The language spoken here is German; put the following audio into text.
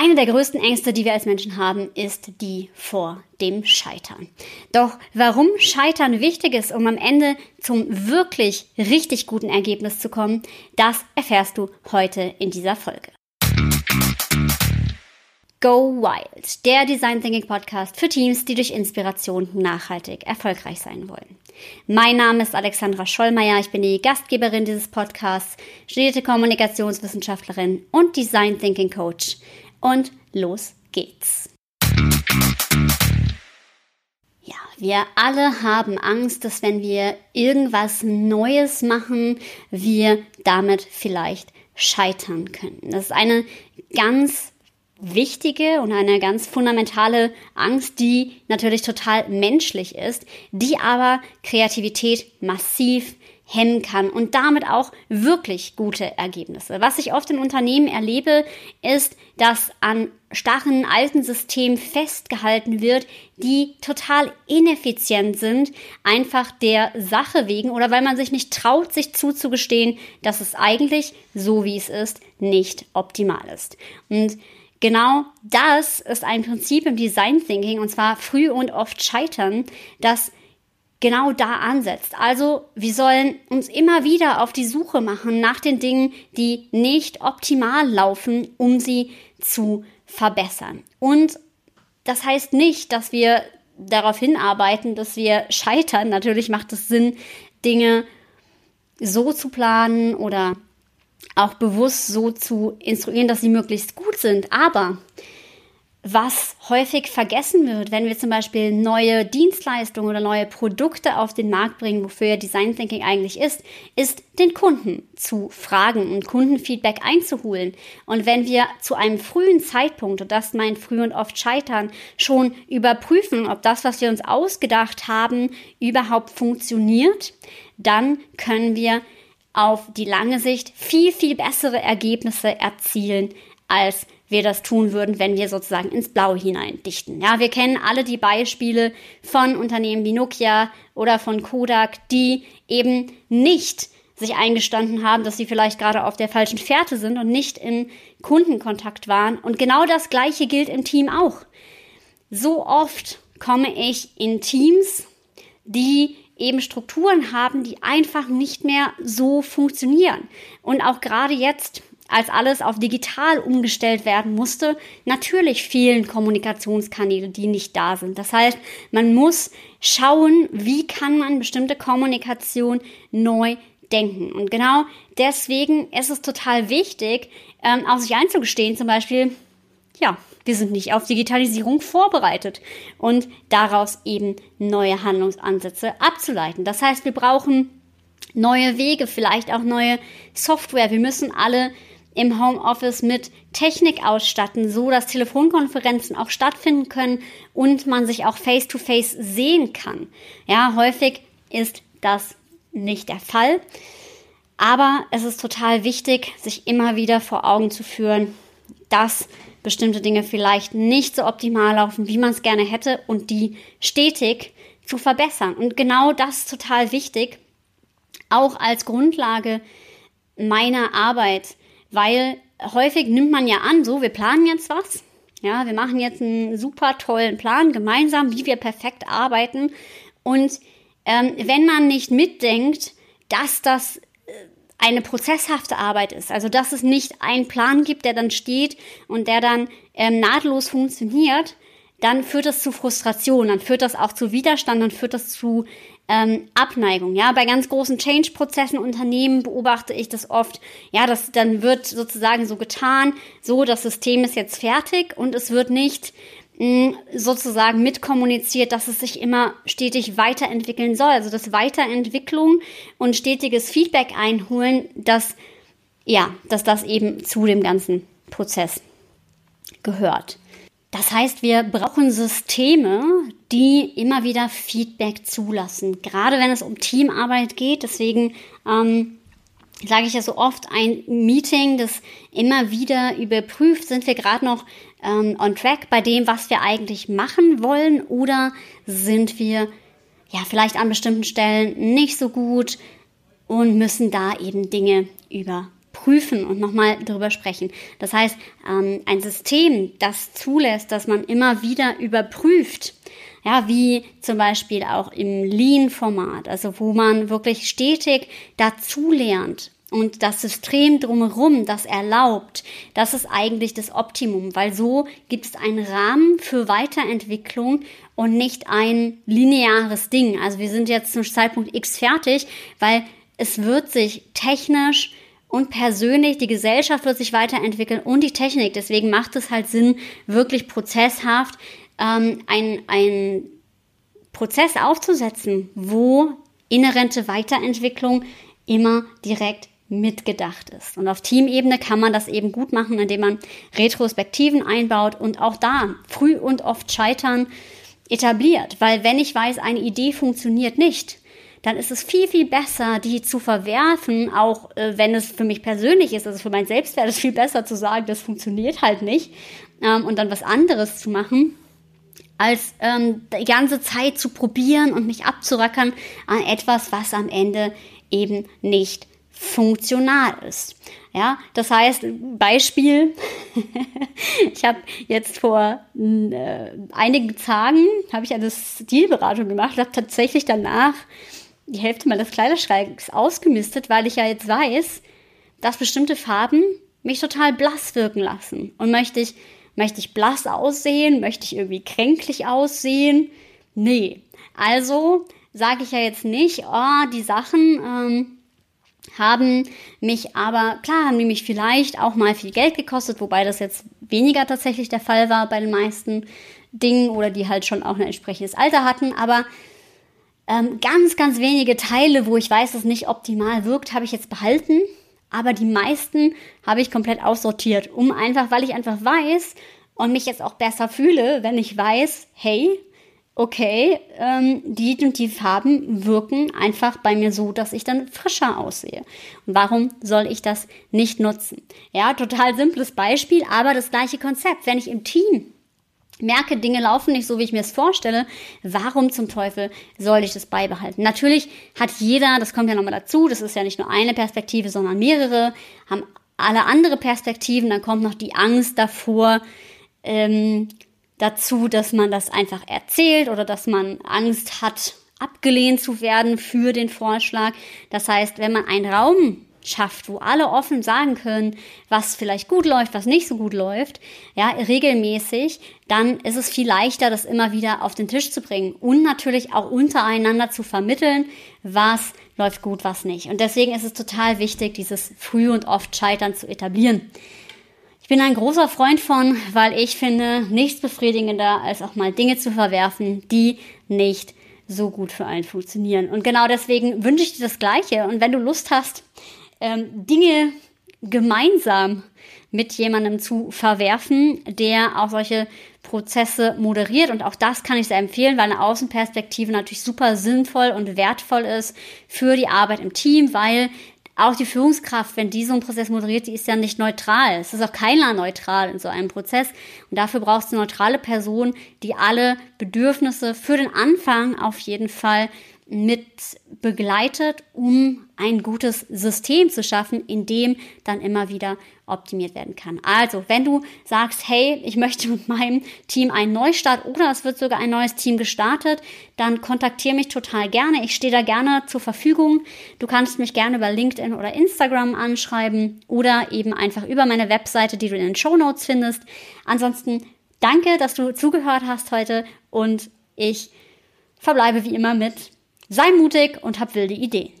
Eine der größten Ängste, die wir als Menschen haben, ist die vor dem Scheitern. Doch warum Scheitern wichtig ist, um am Ende zum wirklich richtig guten Ergebnis zu kommen, das erfährst du heute in dieser Folge. Go Wild, der Design Thinking Podcast für Teams, die durch Inspiration nachhaltig erfolgreich sein wollen. Mein Name ist Alexandra Schollmeier, ich bin die Gastgeberin dieses Podcasts, studierte Kommunikationswissenschaftlerin und Design Thinking Coach. Und los geht's. Ja, wir alle haben Angst, dass wenn wir irgendwas Neues machen, wir damit vielleicht scheitern können. Das ist eine ganz wichtige und eine ganz fundamentale Angst, die natürlich total menschlich ist, die aber Kreativität massiv hemmen kann und damit auch wirklich gute Ergebnisse. Was ich oft in Unternehmen erlebe, ist, dass an starren alten Systemen festgehalten wird, die total ineffizient sind, einfach der Sache wegen oder weil man sich nicht traut, sich zuzugestehen, dass es eigentlich so wie es ist, nicht optimal ist. Und Genau das ist ein Prinzip im Design Thinking und zwar früh und oft scheitern, das genau da ansetzt. Also wir sollen uns immer wieder auf die Suche machen nach den Dingen, die nicht optimal laufen, um sie zu verbessern. Und das heißt nicht, dass wir darauf hinarbeiten, dass wir scheitern. Natürlich macht es Sinn, Dinge so zu planen oder auch bewusst so zu instruieren, dass sie möglichst gut sind. Aber was häufig vergessen wird, wenn wir zum Beispiel neue Dienstleistungen oder neue Produkte auf den Markt bringen, wofür Design Thinking eigentlich ist, ist den Kunden zu fragen und Kundenfeedback einzuholen. Und wenn wir zu einem frühen Zeitpunkt, und das meint früh und oft scheitern, schon überprüfen, ob das, was wir uns ausgedacht haben, überhaupt funktioniert, dann können wir auf die lange Sicht viel, viel bessere Ergebnisse erzielen, als wir das tun würden, wenn wir sozusagen ins Blaue hinein dichten. Ja, wir kennen alle die Beispiele von Unternehmen wie Nokia oder von Kodak, die eben nicht sich eingestanden haben, dass sie vielleicht gerade auf der falschen Fährte sind und nicht in Kundenkontakt waren. Und genau das Gleiche gilt im Team auch. So oft komme ich in Teams, die eben Strukturen haben, die einfach nicht mehr so funktionieren. Und auch gerade jetzt, als alles auf digital umgestellt werden musste, natürlich fehlen Kommunikationskanäle, die nicht da sind. Das heißt, man muss schauen, wie kann man bestimmte Kommunikation neu denken. Und genau deswegen ist es total wichtig, ähm, auf sich einzugestehen, zum Beispiel, ja, wir sind nicht auf Digitalisierung vorbereitet und daraus eben neue Handlungsansätze abzuleiten. Das heißt, wir brauchen neue Wege, vielleicht auch neue Software. Wir müssen alle im Homeoffice mit Technik ausstatten, so dass Telefonkonferenzen auch stattfinden können und man sich auch face-to-face -face sehen kann. Ja, häufig ist das nicht der Fall. Aber es ist total wichtig, sich immer wieder vor Augen zu führen, dass bestimmte Dinge vielleicht nicht so optimal laufen, wie man es gerne hätte und die stetig zu verbessern. Und genau das ist total wichtig, auch als Grundlage meiner Arbeit, weil häufig nimmt man ja an, so, wir planen jetzt was. Ja, wir machen jetzt einen super tollen Plan gemeinsam, wie wir perfekt arbeiten. Und ähm, wenn man nicht mitdenkt, dass das eine prozesshafte Arbeit ist. Also dass es nicht einen Plan gibt, der dann steht und der dann ähm, nahtlos funktioniert, dann führt das zu Frustration, dann führt das auch zu Widerstand, dann führt das zu ähm, Abneigung. Ja, bei ganz großen Change-Prozessen Unternehmen beobachte ich das oft. Ja, das dann wird sozusagen so getan, so das System ist jetzt fertig und es wird nicht sozusagen mitkommuniziert, dass es sich immer stetig weiterentwickeln soll. Also dass Weiterentwicklung und stetiges Feedback einholen, dass ja, dass das eben zu dem ganzen Prozess gehört. Das heißt, wir brauchen Systeme, die immer wieder Feedback zulassen, gerade wenn es um Teamarbeit geht. Deswegen ähm, sage ich ja so oft, ein Meeting, das immer wieder überprüft, sind wir gerade noch ähm, on track bei dem, was wir eigentlich machen wollen oder sind wir ja vielleicht an bestimmten Stellen nicht so gut und müssen da eben Dinge überprüfen prüfen und nochmal darüber sprechen. Das heißt, ähm, ein System, das zulässt, dass man immer wieder überprüft, ja, wie zum Beispiel auch im Lean-Format, also wo man wirklich stetig dazulernt und das System drumherum das erlaubt, das ist eigentlich das Optimum, weil so gibt es einen Rahmen für Weiterentwicklung und nicht ein lineares Ding. Also wir sind jetzt zum Zeitpunkt X fertig, weil es wird sich technisch und persönlich, die Gesellschaft wird sich weiterentwickeln und die Technik. Deswegen macht es halt Sinn, wirklich prozesshaft ähm, ein, ein Prozess aufzusetzen, wo inhärente Weiterentwicklung immer direkt mitgedacht ist. Und auf Teamebene kann man das eben gut machen, indem man Retrospektiven einbaut und auch da früh und oft scheitern etabliert. Weil wenn ich weiß, eine Idee funktioniert nicht, dann ist es viel, viel besser, die zu verwerfen, auch äh, wenn es für mich persönlich ist. Also für mein Selbstwert ist viel besser zu sagen, das funktioniert halt nicht ähm, und dann was anderes zu machen, als ähm, die ganze Zeit zu probieren und mich abzurackern an etwas, was am Ende eben nicht funktional ist. Ja, das heißt, Beispiel, ich habe jetzt vor äh, einigen Tagen habe ich eine Stilberatung gemacht, habe tatsächlich danach die Hälfte meines Kleiderschranks ausgemistet, weil ich ja jetzt weiß, dass bestimmte Farben mich total blass wirken lassen. Und möchte ich, möchte ich blass aussehen? Möchte ich irgendwie kränklich aussehen? Nee. Also sage ich ja jetzt nicht, oh, die Sachen ähm, haben mich aber, klar, haben mich vielleicht auch mal viel Geld gekostet, wobei das jetzt weniger tatsächlich der Fall war bei den meisten Dingen oder die halt schon auch ein entsprechendes Alter hatten, aber ähm, ganz, ganz wenige Teile, wo ich weiß, dass es nicht optimal wirkt, habe ich jetzt behalten, aber die meisten habe ich komplett aussortiert, um einfach, weil ich einfach weiß und mich jetzt auch besser fühle, wenn ich weiß, hey, okay, ähm, die und die Farben wirken einfach bei mir so, dass ich dann frischer aussehe. Warum soll ich das nicht nutzen? Ja, total simples Beispiel, aber das gleiche Konzept. Wenn ich im Team merke, Dinge laufen nicht so, wie ich mir es vorstelle, warum zum Teufel soll ich das beibehalten? Natürlich hat jeder, das kommt ja nochmal dazu, das ist ja nicht nur eine Perspektive, sondern mehrere, haben alle andere Perspektiven, dann kommt noch die Angst davor, ähm, dazu, dass man das einfach erzählt oder dass man Angst hat, abgelehnt zu werden für den Vorschlag. Das heißt, wenn man einen Raum schafft, wo alle offen sagen können, was vielleicht gut läuft, was nicht so gut läuft, ja, regelmäßig, dann ist es viel leichter, das immer wieder auf den Tisch zu bringen und natürlich auch untereinander zu vermitteln, was läuft gut, was nicht. Und deswegen ist es total wichtig, dieses früh und oft Scheitern zu etablieren. Ich bin ein großer Freund von, weil ich finde, nichts befriedigender, als auch mal Dinge zu verwerfen, die nicht so gut für einen funktionieren. Und genau deswegen wünsche ich dir das Gleiche. Und wenn du Lust hast, ähm, Dinge gemeinsam mit jemandem zu verwerfen, der auch solche Prozesse moderiert. Und auch das kann ich sehr empfehlen, weil eine Außenperspektive natürlich super sinnvoll und wertvoll ist für die Arbeit im Team, weil auch die Führungskraft, wenn die so einen Prozess moderiert, die ist ja nicht neutral. Es ist auch keiner neutral in so einem Prozess. Und dafür brauchst du eine neutrale Person, die alle Bedürfnisse für den Anfang auf jeden Fall mit begleitet, um ein gutes System zu schaffen, in dem dann immer wieder optimiert werden kann. Also, wenn du sagst, hey, ich möchte mit meinem Team einen Neustart oder es wird sogar ein neues Team gestartet, dann kontaktiere mich total gerne. Ich stehe da gerne zur Verfügung. Du kannst mich gerne über LinkedIn oder Instagram anschreiben oder eben einfach über meine Webseite, die du in den Show Notes findest. Ansonsten danke, dass du zugehört hast heute und ich verbleibe wie immer mit Sei mutig und hab wilde Ideen.